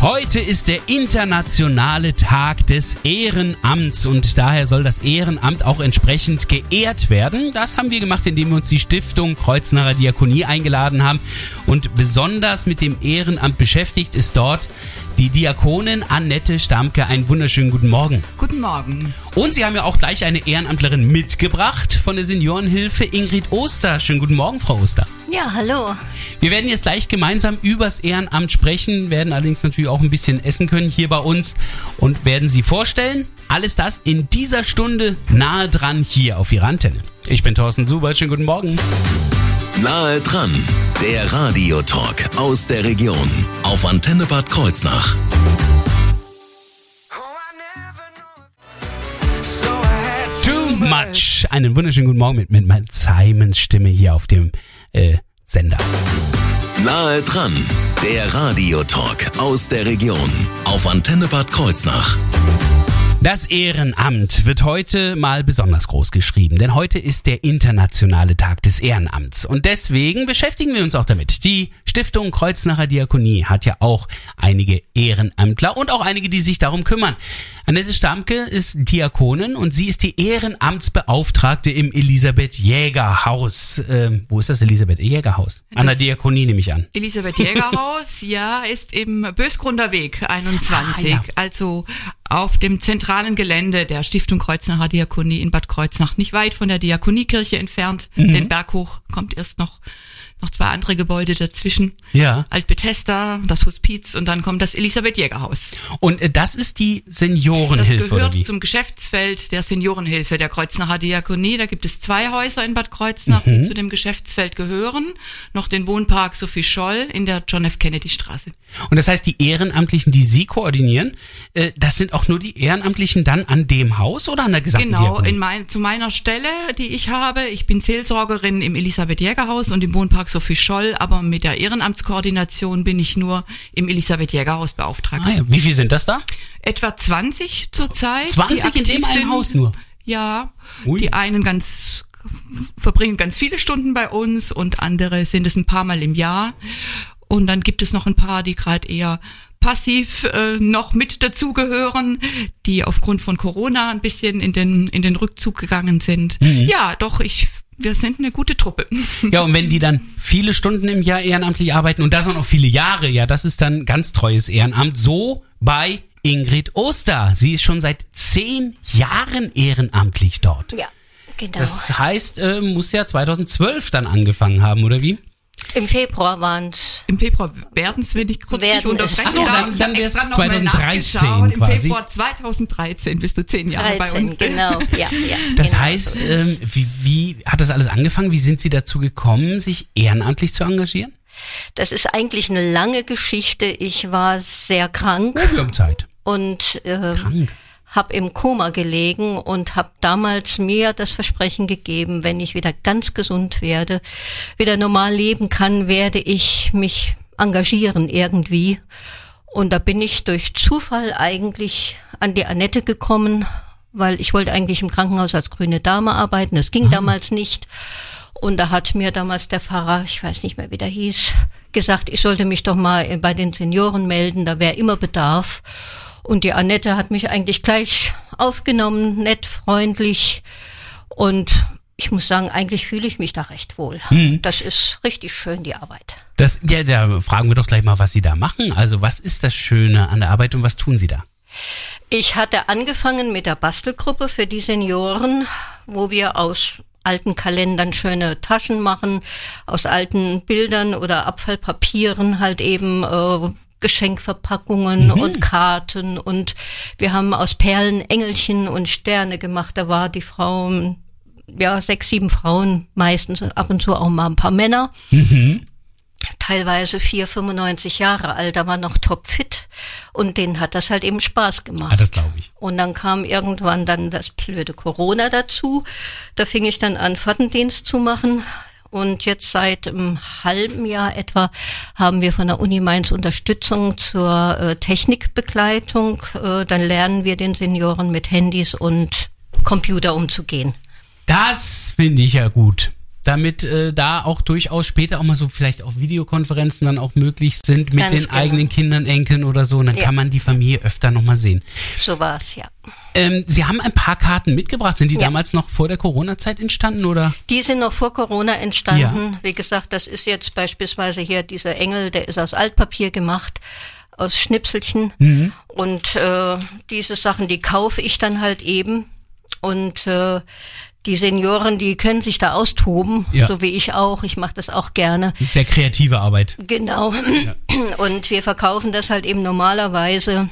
Heute ist der internationale Tag des Ehrenamts und daher soll das Ehrenamt auch entsprechend geehrt werden. Das haben wir gemacht, indem wir uns die Stiftung Kreuznacher Diakonie eingeladen haben und besonders mit dem Ehrenamt beschäftigt ist dort die Diakonin Annette Stamke. Einen wunderschönen guten Morgen. Guten Morgen. Und Sie haben ja auch gleich eine Ehrenamtlerin mitgebracht von der Seniorenhilfe, Ingrid Oster. Schönen guten Morgen, Frau Oster. Ja, hallo. Wir werden jetzt gleich gemeinsam übers Ehrenamt sprechen, werden allerdings natürlich auch ein bisschen essen können hier bei uns und werden Sie vorstellen. Alles das in dieser Stunde nahe dran hier auf Ihrer Antenne. Ich bin Thorsten Suber, schönen guten Morgen. Nahe dran, der Radiotalk aus der Region auf Antenne Bad Kreuznach. Too much. Einen wunderschönen guten Morgen mit, mit Matt Simons Stimme hier auf dem äh, Sender. Nahe dran, der Radiotalk aus der Region auf Antenne Bad Kreuznach. Das Ehrenamt wird heute mal besonders groß geschrieben, denn heute ist der internationale Tag des Ehrenamts und deswegen beschäftigen wir uns auch damit. Die Stiftung Kreuznacher Diakonie hat ja auch einige Ehrenamtler und auch einige, die sich darum kümmern. Annette Stamke ist Diakonin und sie ist die Ehrenamtsbeauftragte im Elisabeth Jäger Haus. Ähm, wo ist das Elisabeth Jäger Haus? An der Diakonie nehme ich an. Elisabeth Jägerhaus, ja, ist im Bösgrunder Weg 21, Ah, ja. also auf dem zentralen Gelände der Stiftung Kreuznacher Diakonie in Bad Kreuznach, nicht weit von der Diakoniekirche entfernt. Mhm. Den Berg hoch kommt erst noch noch zwei andere Gebäude dazwischen. Ja. Alt-Bethesda, das Hospiz und dann kommt das Elisabeth Jägerhaus. Und äh, das ist die Das Seniorenhilfe oder gehört zum Geschäftsfeld der Seniorenhilfe der Kreuznacher Diakonie. Da gibt es zwei Häuser in Bad Kreuznach, Mhm. die zu dem Geschäftsfeld gehören. Noch den Wohnpark Sophie Scholl in der John F. Kennedy Straße. Und das heißt, die Ehrenamtlichen, die Sie koordinieren, äh, das sind auch nur die Ehrenamtlichen dann an dem Haus oder an der gesamten Genau, Diakonie? in mein, zu meiner Stelle, die ich habe. Ich bin Seelsorgerin im Elisabeth Jäger Haus und im Wohnpark Sophie Scholl, aber mit der Ehrenamtskoordination bin ich nur im Elisabeth Jäger Haus beauftragt. Ah, ja. Wie viel sind das da? Etwa 20 zurzeit. 20 die in dem einen. Haus nur? Ja, Ui. die einen ganz verbringen ganz viele Stunden bei uns und andere sind es ein paar Mal im Jahr. Und dann gibt es noch ein paar, die gerade eher passiv äh, noch mit dazugehören, die aufgrund von Corona ein bisschen in den in den Rückzug gegangen sind. Mhm. Ja, doch ich wir sind eine gute Truppe. Ja, und wenn die dann viele Stunden im Jahr ehrenamtlich arbeiten und das auch noch viele Jahre, ja, das ist dann ganz treues Ehrenamt. So bei Ingrid Oster. Sie ist schon seit zehn Jahren ehrenamtlich dort. Ja, genau. Das heißt, äh, muss ja 2012 dann angefangen haben, oder wie? Im Februar waren es. Im Februar werden es, wenn ich kurz dich Werden es. Ach so, dann- dann noch mal 2013 nachgeschaut. Im. Februar 2013 bist du zehn Jahre bei 13, uns. genau. Ja, ja, Das genau heißt, so. ähm, wie, wie hat das alles angefangen? Wie sind Sie dazu gekommen, sich ehrenamtlich zu engagieren? Das ist eigentlich eine lange Geschichte. Ich war sehr krank Wir haben Zeit. und äh, Krank. Habe im Koma gelegen und habe damals mir das Versprechen gegeben, wenn ich wieder ganz gesund werde, wieder normal leben kann, werde ich mich engagieren irgendwie. Und da bin ich durch Zufall eigentlich an die Annette gekommen, weil ich wollte eigentlich im Krankenhaus als grüne Dame arbeiten. Das ging damals nicht. Und da hat mir damals der Pfarrer, ich weiß nicht mehr, wie der hieß, gesagt, ich sollte mich doch mal bei den Senioren melden, da wäre immer Bedarf. Und die Annette hat mich eigentlich gleich aufgenommen, nett, freundlich. Und ich muss sagen, eigentlich fühle ich mich da recht wohl. Das ist richtig schön, die Arbeit. Das, ja, da fragen wir doch gleich mal, was Sie da machen. Also, was ist das Schöne an der Arbeit und was tun Sie da? Ich hatte angefangen mit der Bastelgruppe für die Senioren, wo wir aus alten Kalendern schöne Taschen machen, aus alten Bildern oder Abfallpapieren halt eben äh, Geschenkverpackungen und Karten und wir haben aus Perlen Engelchen und Sterne gemacht. Da war die Frau, ja, sechs, sieben Frauen, meistens ab und zu auch mal ein paar Männer. Teilweise vier, 95 Jahre alt, da war noch topfit und denen hat das halt eben Spaß gemacht. Ah, das glaube ich. Und dann kam irgendwann dann das blöde Corona dazu. Da fing ich dann an, Pfortendienst zu machen. Und jetzt seit einem halben Jahr etwa haben wir von der Uni Mainz Unterstützung zur äh, Technikbegleitung. Äh, dann lernen wir den Senioren mit Handys und Computer umzugehen. Das finde ich ja gut. Damit äh, da auch durchaus später auch mal so vielleicht auch Videokonferenzen dann auch möglich sind mit Ganz den genau. eigenen Kindern, Enkeln oder so. Und dann Ja. kann man die Familie öfter nochmal sehen. So war's, ja. Ähm, Sie haben ein paar Karten mitgebracht. Sind die Ja. damals noch vor der Corona-Zeit entstanden oder? Die sind noch vor Corona entstanden. Wie gesagt, das ist jetzt beispielsweise hier dieser Engel, der ist aus Altpapier gemacht, aus Schnipselchen. Mhm. Und äh, diese Sachen, die kaufe ich dann halt eben. Und äh, die Senioren, die können sich da austoben, Ja. so wie ich auch. Ich mache das auch gerne. Sehr kreative Arbeit. Genau. Und wir verkaufen das halt eben normalerweise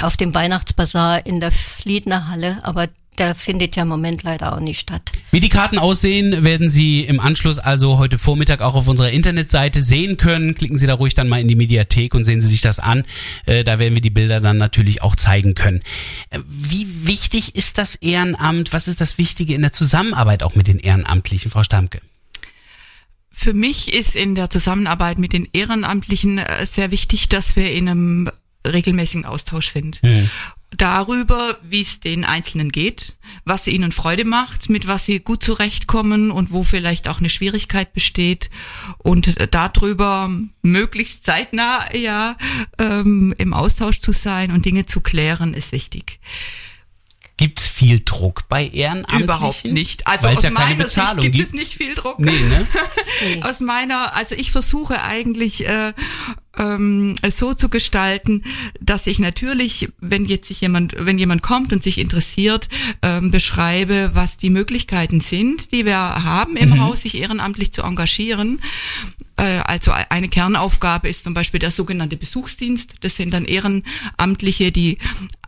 auf dem Weihnachtsbazar in der Fliedner Halle, aber der findet ja im Moment leider auch nicht statt. Wie die Karten aussehen, werden Sie im Anschluss also heute Vormittag auch auf unserer Internetseite sehen können. Klicken Sie da ruhig dann mal in die Mediathek und sehen Sie sich das an. Äh, da werden wir die Bilder dann natürlich auch zeigen können. Äh, wie wichtig ist das Ehrenamt? Was ist das Wichtige in der Zusammenarbeit auch mit den Ehrenamtlichen, Frau Stamke? Für mich ist in der Zusammenarbeit mit den Ehrenamtlichen äh, sehr wichtig, dass wir in einem regelmäßigen Austausch sind. Darüber, wie es den Einzelnen geht, was ihnen Freude macht, mit was sie gut zurechtkommen und wo vielleicht auch eine Schwierigkeit besteht. Und äh, darüber möglichst zeitnah ja ähm, im Austausch zu sein und Dinge zu klären, ist wichtig. Gibt's viel Druck bei Ehrenamtlichen? Überhaupt nicht. Also es aus ja keine meiner Sicht gibt, gibt. es nicht viel Druck. Nee, ne? Aus meiner, also ich versuche eigentlich äh, ähm, es so zu gestalten, dass ich natürlich, wenn jetzt sich jemand, wenn jemand kommt und sich interessiert, ähm, beschreibe, was die Möglichkeiten sind, die wir haben im Haus, sich ehrenamtlich zu engagieren. Äh, also eine Kernaufgabe ist zum Beispiel der sogenannte Besuchsdienst. Das sind dann Ehrenamtliche, die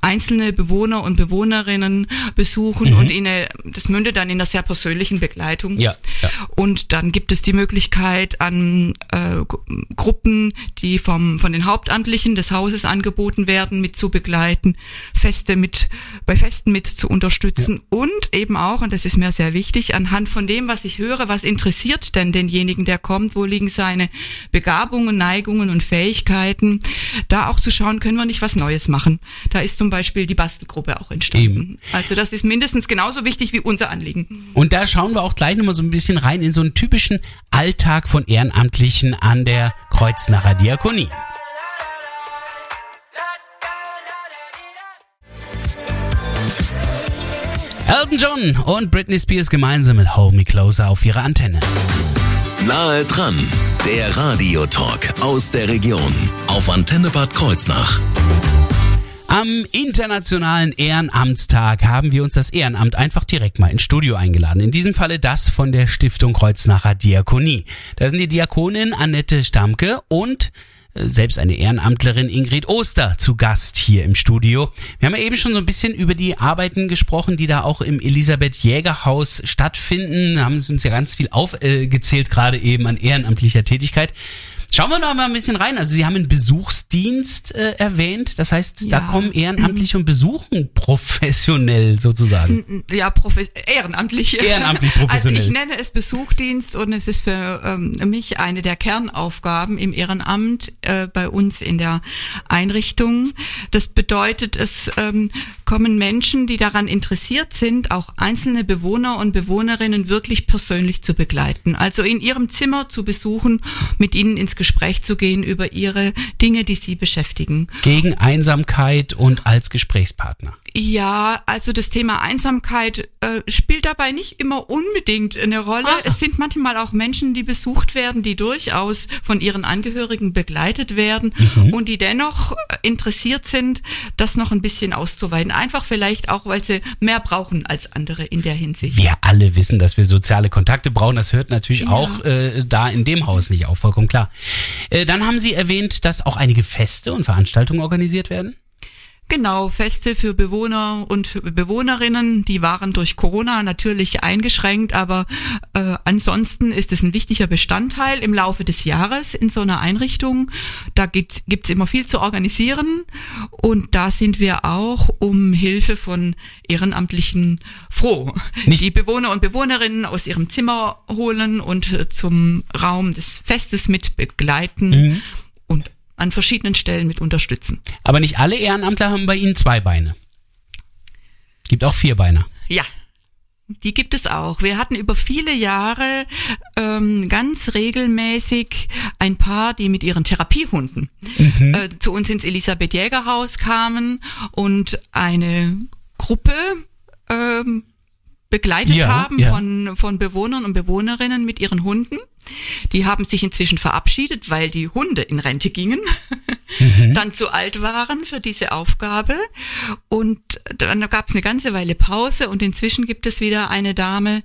einzelne Bewohner und Bewohnerinnen besuchen und ihnen, das mündet dann in einer sehr persönlichen Begleitung. Ja, ja. Und dann gibt es die Möglichkeit an äh, Gru- Gruppen, die vom von den Hauptamtlichen des Hauses angeboten werden, mit zu begleiten, Feste mit bei Festen mit zu unterstützen und eben auch, und das ist mir sehr wichtig, anhand von dem, was ich höre, was interessiert denn denjenigen, der kommt, wo liegen seine Begabungen, Neigungen und Fähigkeiten, da auch zu schauen, können wir nicht was Neues machen. Da ist zum Beispiel die Bastelgruppe auch entstanden. Also das ist mindestens genauso wichtig wie unser Anliegen. Und da schauen wir auch gleich nochmal so ein bisschen rein in so einen typischen Alltag von Ehrenamtlichen an der Kreuznacher Diakonie. Elton John und Britney Spears gemeinsam mit Hold Me Closer auf ihrer Antenne. Nahe dran, der Radiotalk aus der Region auf Antenne Bad Kreuznach. Am Internationalen Ehrenamtstag haben wir uns das Ehrenamt einfach direkt mal ins Studio eingeladen. In diesem Falle das von der Stiftung Kreuznacher Diakonie. Da sind die Diakonin Annette Stamke und selbst eine Ehrenamtlerin Ingrid Oster zu Gast hier im Studio. Wir haben ja eben schon so ein bisschen über die Arbeiten gesprochen, die da auch im Elisabeth Jäger Haus stattfinden. Haben sie uns ja ganz viel aufgezählt, gerade eben an ehrenamtlicher Tätigkeit. Schauen wir noch mal ein bisschen rein. Also Sie haben einen Besuchsdienst äh, erwähnt. Das heißt, da Ja. kommen Ehrenamtliche und besuchen professionell sozusagen. Ja, profe ehrenamtlich. Ehrenamtlich professionell. Also ich nenne es Besuchdienst und es ist für ähm, mich eine der Kernaufgaben im Ehrenamt äh, bei uns in der Einrichtung. Das bedeutet, es ähm, kommen Menschen, die daran interessiert sind, auch einzelne Bewohner und Bewohnerinnen wirklich persönlich zu begleiten. Also in ihrem Zimmer zu besuchen, mit ihnen ins Gespräch zu gehen über ihre Dinge, die sie beschäftigen. Gegen Einsamkeit und als Gesprächspartner. Ja, also das Thema Einsamkeit äh, spielt dabei nicht immer unbedingt eine Rolle. Es sind manchmal auch Menschen, die besucht werden, die durchaus von ihren Angehörigen begleitet werden und die dennoch interessiert sind, das noch ein bisschen auszuweiten. Einfach vielleicht auch, weil sie mehr brauchen als andere in der Hinsicht. Wir alle wissen, dass wir soziale Kontakte brauchen. Das hört natürlich auch äh, da in dem Haus nicht auf, vollkommen klar. Äh, dann haben Sie erwähnt, dass auch einige Feste und Veranstaltungen organisiert werden. Genau, Feste für Bewohner und Bewohnerinnen, die waren durch Corona natürlich eingeschränkt, aber äh, ansonsten ist es ein wichtiger Bestandteil im Laufe des Jahres in so einer Einrichtung. Da gibt's gibt's immer viel zu organisieren und da sind wir auch um Hilfe von Ehrenamtlichen froh. Nicht- die Bewohner und Bewohnerinnen aus ihrem Zimmer holen und äh, zum Raum des Festes mit begleiten und an verschiedenen Stellen mit unterstützen. Aber nicht alle Ehrenamtler haben bei Ihnen zwei Beine. Gibt auch Vierbeiner. Ja. Die gibt es auch. Wir hatten über viele Jahre ähm, ganz regelmäßig ein Paar, die mit ihren Therapiehunden äh, zu uns ins Elisabeth Jäger Haus kamen und eine Gruppe ähm, begleitet Ja, haben ja. von, von Bewohnern und Bewohnerinnen mit ihren Hunden. Die haben sich inzwischen verabschiedet, weil die Hunde in Rente gingen, dann zu alt waren für diese Aufgabe. Und dann gab es eine ganze Weile Pause und inzwischen gibt es wieder eine Dame,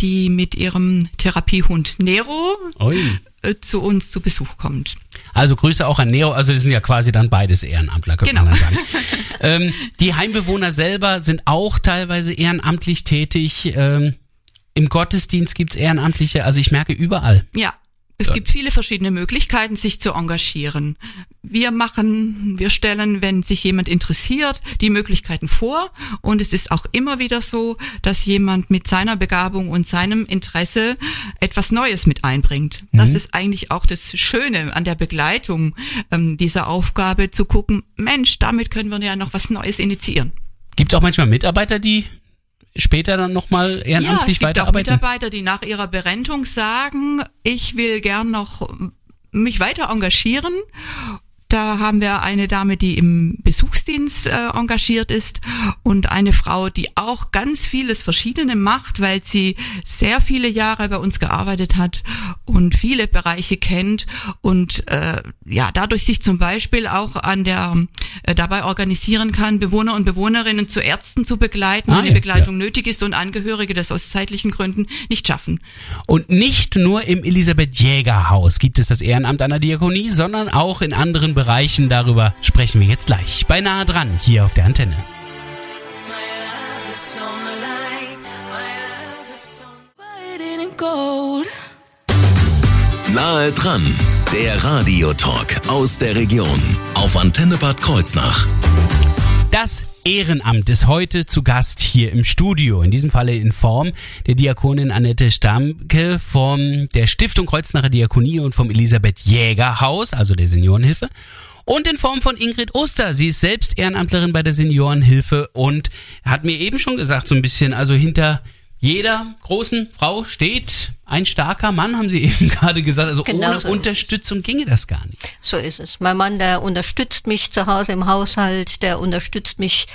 die mit ihrem Therapiehund Nero Ui. Äh, zu uns zu Besuch kommt. Also Grüße auch an Nero, also das sind ja quasi dann beides Ehrenamtler, könnte man Genau. dann sagen. ähm, die Heimbewohner selber sind auch teilweise ehrenamtlich tätig. Ähm, Im Gottesdienst gibt's Ehrenamtliche, also ich merke überall. Ja, es gibt viele verschiedene Möglichkeiten, sich zu engagieren. Wir machen, wir stellen, wenn sich jemand interessiert, die Möglichkeiten vor. Und es ist auch immer wieder so, dass jemand mit seiner Begabung und seinem Interesse etwas Neues mit einbringt. Das ist eigentlich auch das Schöne an der Begleitung ähm, dieser Aufgabe, zu gucken, Mensch, damit können wir ja noch was Neues initiieren. Gibt's auch manchmal Mitarbeiter, die später dann nochmal Ja, es ehrenamtlich gibt auch weiterarbeiten? Mitarbeiter, die nach ihrer Berentung sagen, ich will gern noch mich weiter engagieren. Da haben wir eine Dame, die im Besuchsdienst äh, engagiert ist und eine Frau, die auch ganz vieles Verschiedene macht, weil sie sehr viele Jahre bei uns gearbeitet hat und viele Bereiche kennt und äh, ja dadurch sich zum Beispiel auch an der äh, dabei organisieren kann, Bewohner und Bewohnerinnen zu Ärzten zu begleiten, Ah, wenn die ja, Begleitung nötig ist und Angehörige das aus zeitlichen Gründen nicht schaffen. Und nicht nur im Elisabeth Jäger Haus gibt es das Ehrenamt der Diakonie, sondern auch in anderen Bereichen. Darüber sprechen wir jetzt gleich. Beinahe dran hier auf der Antenne. Nahe dran, der Radiotalk aus der Region auf Antenne Bad Kreuznach. Das Ehrenamt ist heute zu Gast hier im Studio. In diesem Falle in Form der Diakonin Annette Stamke von der Stiftung Kreuznacher Diakonie und vom Elisabeth Jäger Haus, also der Seniorenhilfe. Und in Form von Ingrid Oster. Sie ist selbst Ehrenamtlerin bei der Seniorenhilfe und hat mir eben schon gesagt, so ein bisschen, also hinter jeder großen Frau steht ein starker Mann, haben Sie eben gerade gesagt. Also Genau ohne so. Unterstützung ginge das gar nicht. So ist es. Mein Mann, der unterstützt mich zu Hause im Haushalt, der unterstützt mich,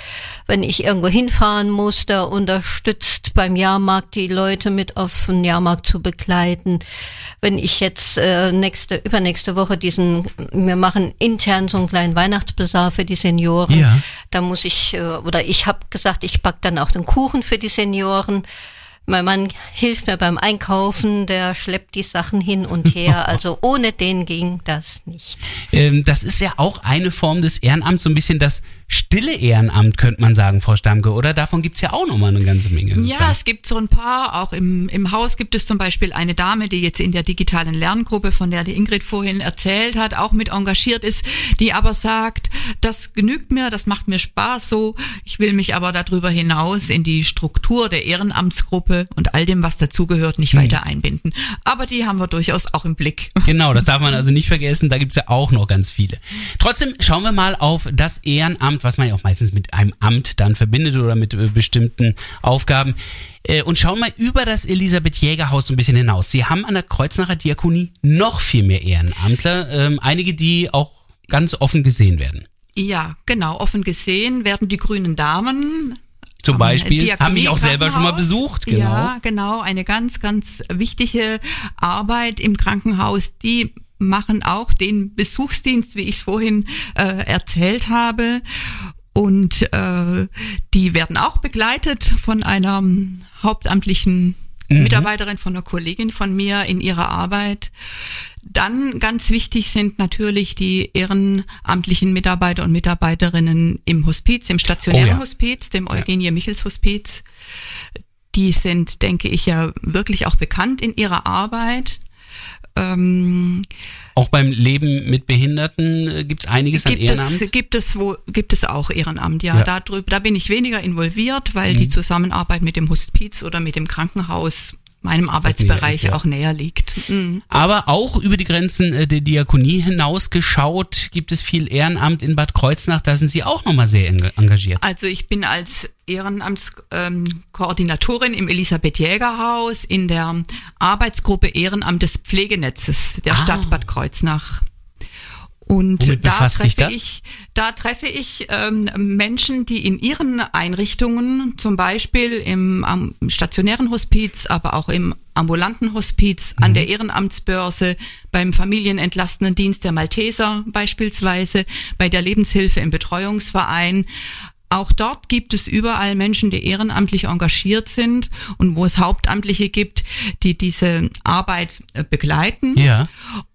wenn ich irgendwo hinfahren muss, der unterstützt beim Jahrmarkt die Leute mit auf den Jahrmarkt zu begleiten. Wenn ich jetzt äh, nächste, übernächste Woche diesen, wir machen intern so einen kleinen Weihnachtsbasar für die Senioren. Ja. Da muss ich, äh, oder ich habe gesagt, ich back dann auch den Kuchen für die Senioren. Mein Mann hilft mir beim Einkaufen, der schleppt die Sachen hin und her. Also ohne den ging das nicht. Ähm, das ist ja auch eine Form des Ehrenamts, so ein bisschen das stille Ehrenamt, könnte man sagen, Frau Stamke, oder? Davon gibt's ja auch nochmal eine ganze Menge. Ja, sozusagen. es gibt so ein paar, auch im, im Haus gibt es zum Beispiel eine Dame, die jetzt in der digitalen Lerngruppe, von der die Ingrid vorhin erzählt hat, auch mit engagiert ist, die aber sagt, das genügt mir, das macht mir Spaß so, ich will mich aber darüber hinaus in die Struktur der Ehrenamtsgruppe und all dem, was dazugehört, nicht weiter einbinden. Aber die haben wir durchaus auch im Blick. Genau, das darf man also nicht vergessen, da gibt's ja auch noch ganz viele. Trotzdem schauen wir mal auf das Ehrenamt, was man ja auch meistens mit einem Amt dann verbindet oder mit äh, bestimmten Aufgaben. Äh, und schauen mal über das Elisabeth Jäger Haus so ein bisschen hinaus. Sie haben an der Kreuznacher Diakonie noch viel mehr Ehrenamtler, ähm, einige, die auch ganz offen gesehen werden. Ja, genau, offen gesehen werden die grünen Damen Zum Beispiel Diakonie- haben mich auch selber schon mal besucht, genau. Ja, genau. Eine ganz, ganz wichtige Arbeit im Krankenhaus. Die machen auch den Besuchsdienst, wie ich es vorhin äh, erzählt habe. Und äh, die werden auch begleitet von einer hauptamtlichen Mhm. Mitarbeiterin, von einer Kollegin von mir in ihrer Arbeit. Dann ganz wichtig sind natürlich die ehrenamtlichen Mitarbeiter und Mitarbeiterinnen im Hospiz, im stationären Oh ja. Hospiz, dem Eugenie Michels Hospiz. Die sind, denke ich, ja wirklich auch bekannt in ihrer Arbeit. Ähm, Auch beim Leben mit Behinderten äh, gibt's einiges an gibt Ehrenamt. es, gibt es wo, gibt es auch Ehrenamt, ja. Ja. Da, drüber, da bin ich weniger involviert, weil Mhm. die Zusammenarbeit mit dem Hospiz oder mit dem Krankenhaus meinem Arbeitsbereich ist, ja. auch näher liegt. Mhm. Aber auch über die Grenzen äh, der Diakonie hinaus geschaut, gibt es viel Ehrenamt in Bad Kreuznach. Da sind Sie auch nochmal sehr eng- engagiert. Also ich bin als Ehrenamtskoordinatorin ähm, im Elisabeth Jäger Haus in der Arbeitsgruppe Ehrenamt des Pflegenetzes der Ah. Stadt Bad Kreuznach. Und Womit da treffe ich, da treffe ich ähm, Menschen, die in ihren Einrichtungen, zum Beispiel im am stationären Hospiz, aber auch im ambulanten Hospiz, Mhm. an der Ehrenamtsbörse, beim familienentlastenden Dienst der Malteser beispielsweise, bei der Lebenshilfe im Betreuungsverein, auch dort gibt es überall Menschen, die ehrenamtlich engagiert sind und wo es Hauptamtliche gibt, die diese Arbeit äh, begleiten. Ja.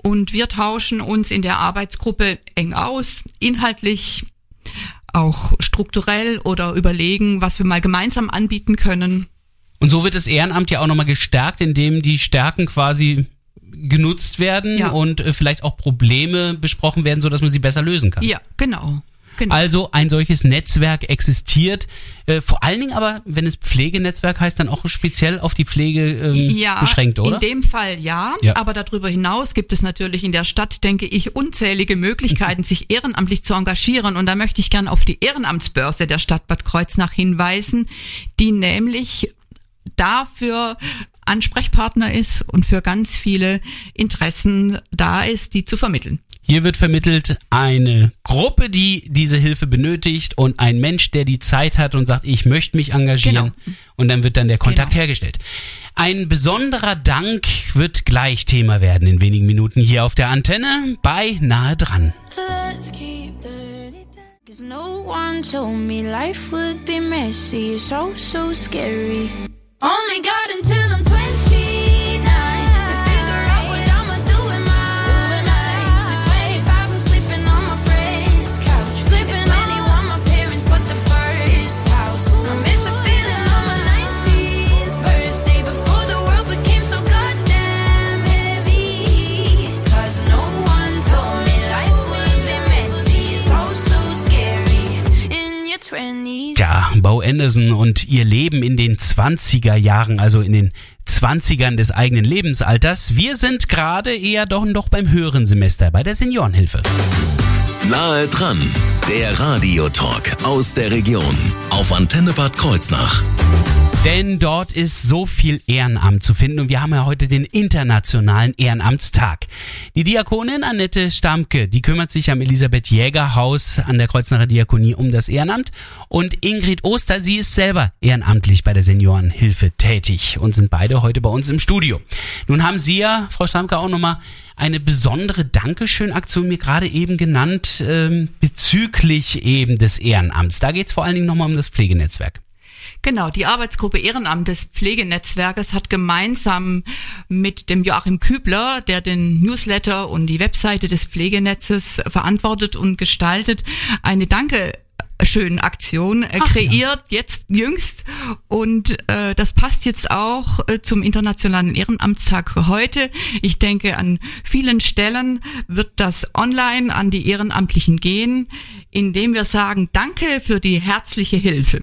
Und wir tauschen uns in der Arbeitsgruppe eng aus, inhaltlich, auch strukturell oder überlegen, was wir mal gemeinsam anbieten können. Und so wird das Ehrenamt ja auch nochmal gestärkt, indem die Stärken quasi genutzt werden Ja. und äh, vielleicht auch Probleme besprochen werden, sodass man sie besser lösen kann. Ja, genau. Genau. Also ein solches Netzwerk existiert, äh, vor allen Dingen aber, wenn es Pflegenetzwerk heißt, dann auch speziell auf die Pflege ähm, ja, beschränkt, oder? in dem Fall ja, Ja. aber darüber hinaus gibt es natürlich in der Stadt, denke ich, unzählige Möglichkeiten, sich ehrenamtlich zu engagieren. Und da möchte ich gern auf die Ehrenamtsbörse der Stadt Bad Kreuznach hinweisen, die nämlich dafür Ansprechpartner ist und für ganz viele Interessen da ist, die zu vermitteln. Hier wird vermittelt eine Gruppe, die diese Hilfe benötigt und ein Mensch, der die Zeit hat und sagt, ich möchte mich engagieren. Genau. Und dann wird dann der Kontakt Genau. hergestellt. Ein besonderer Dank wird gleich Thema werden in wenigen Minuten hier auf der Antenne bei Nahe dran. Cause no one told me life would be messy, so, so scary. Anderson und ihr Leben in den 20er Jahren, also in den 20ern des eigenen Lebensalters. Wir sind gerade eher doch noch beim höheren Semester bei der Seniorenhilfe. Nahe dran, der Radiotalk aus der Region auf Antenne Bad Kreuznach. Denn dort ist so viel Ehrenamt zu finden und wir haben ja heute den internationalen Ehrenamtstag. Die Diakonin Annette Stamke, die kümmert sich am Elisabeth Jäger Haus an der Kreuznacher Diakonie um das Ehrenamt und Ingrid Oster, sie ist selber ehrenamtlich bei der Seniorenhilfe tätig und sind beide heute bei uns im Studio. Nun haben Sie ja, Frau Stamke, auch nochmal eine besondere Dankeschön-Aktion mir gerade eben genannt ähm, bezüglich eben des Ehrenamts. Da geht es vor allen Dingen nochmal um das Pflegenetzwerk. Genau, die Arbeitsgruppe Ehrenamt des Pflegenetzwerkes hat gemeinsam mit dem Joachim Kübler, der den Newsletter und die Webseite des Pflegenetzes verantwortet und gestaltet, eine Danke schönen Aktion äh, kreiert, jetzt jüngst. Und äh, das passt jetzt auch äh, zum Internationalen Ehrenamtstag heute. Ich denke, an vielen Stellen wird das online an die Ehrenamtlichen gehen, indem wir sagen, danke für die herzliche Hilfe.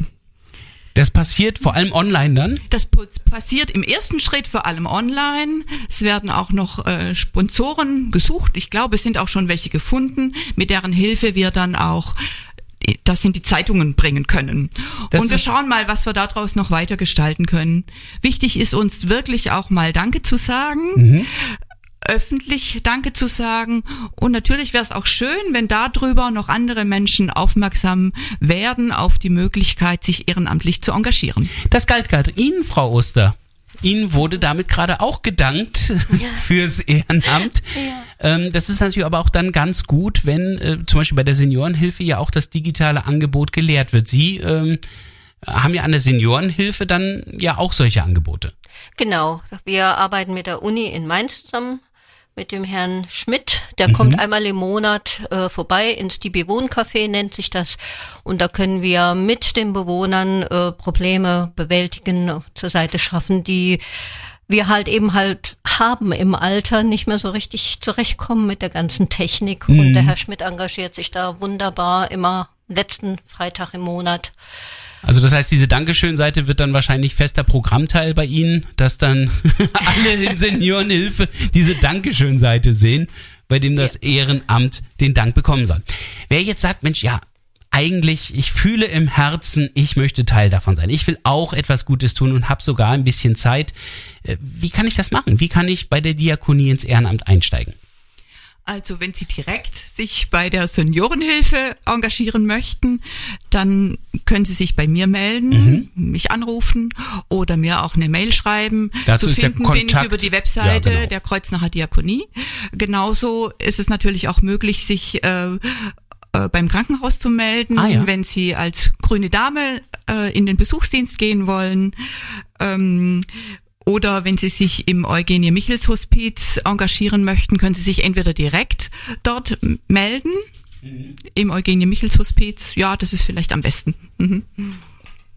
Das passiert vor allem online dann. Das passiert im ersten Schritt vor allem online. Es werden auch noch äh, Sponsoren gesucht. Ich glaube, es sind auch schon welche gefunden, mit deren Hilfe wir dann auch äh, das in die Zeitungen bringen können. Das und wir schauen mal, was wir daraus noch weiter gestalten können. Wichtig ist uns wirklich auch mal Danke zu sagen. Mhm. Öffentlich Danke zu sagen. Und natürlich wäre es auch schön, wenn darüber noch andere Menschen aufmerksam werden auf die Möglichkeit, sich ehrenamtlich zu engagieren. Das galt gerade Ihnen, Frau Oster. Ihnen wurde damit gerade auch gedankt fürs Ehrenamt. Ähm, das ist natürlich aber auch dann ganz gut, wenn äh, zum Beispiel bei der Seniorenhilfe ja auch das digitale Angebot gelehrt wird. Sie ähm, haben ja an der Seniorenhilfe dann ja auch solche Angebote. Genau. Wir arbeiten mit der Uni in Mainz zusammen mit dem Herrn Schmidt. Der Mhm. kommt einmal im Monat äh, vorbei ins Die Bewohncafé nennt sich das. Und da können wir mit den Bewohnern äh, Probleme bewältigen, zur Seite schaffen, die wir halt eben halt haben im Alter, nicht mehr so richtig zurechtkommen mit der ganzen Technik. Und Mhm. der Herr Schmidt engagiert sich da wunderbar immer letzten Freitag im Monat. Also das heißt, diese Dankeschön-Seite wird dann wahrscheinlich fester Programmteil bei Ihnen, dass dann alle in Seniorenhilfe diese Dankeschön-Seite sehen, bei dem das Ehrenamt den Dank bekommen soll. Wer jetzt sagt, Mensch, ja, eigentlich, ich fühle im Herzen, ich möchte Teil davon sein. Ich will auch etwas Gutes tun und habe sogar ein bisschen Zeit. Äh, Wie kann ich das machen? Wie kann ich bei der Diakonie ins Ehrenamt einsteigen? Also wenn Sie direkt sich bei der Seniorenhilfe engagieren möchten, dann können Sie sich bei mir melden, mich anrufen oder mir auch eine Mail schreiben. Mhm. Dazu Zu finden bin ich über die Webseite Ja, genau. der Kreuznacher Diakonie. Genauso ist es natürlich auch möglich, sich äh, äh, beim Krankenhaus zu melden, Ah, ja. wenn Sie als grüne Dame äh, in den Besuchsdienst gehen wollen. Ähm, oder wenn Sie sich im Eugenie Michels Hospiz engagieren möchten, können Sie sich entweder direkt dort melden, im Eugenie Michels Hospiz. Ja, das ist vielleicht am besten. Mhm.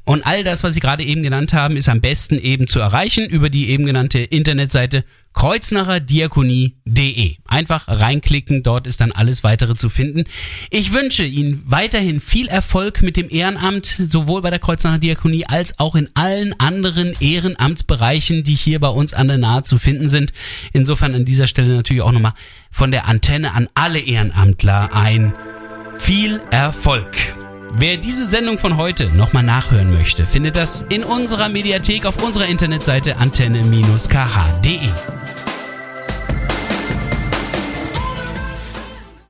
Und all das, was Sie gerade eben genannt haben, ist am besten eben zu erreichen über die eben genannte Internetseite kreuznacherdiakonie.de. Einfach reinklicken, dort ist dann alles weitere zu finden. Ich wünsche Ihnen weiterhin viel Erfolg mit dem Ehrenamt, sowohl bei der Kreuznacher Diakonie als auch in allen anderen Ehrenamtsbereichen, die hier bei uns an der Nahe zu finden sind. Insofern an dieser Stelle natürlich auch nochmal von der Antenne an alle Ehrenamtler ein viel Erfolg. Wer diese Sendung von heute nochmal nachhören möchte, findet das in unserer Mediathek auf unserer Internetseite antenne-kh.de.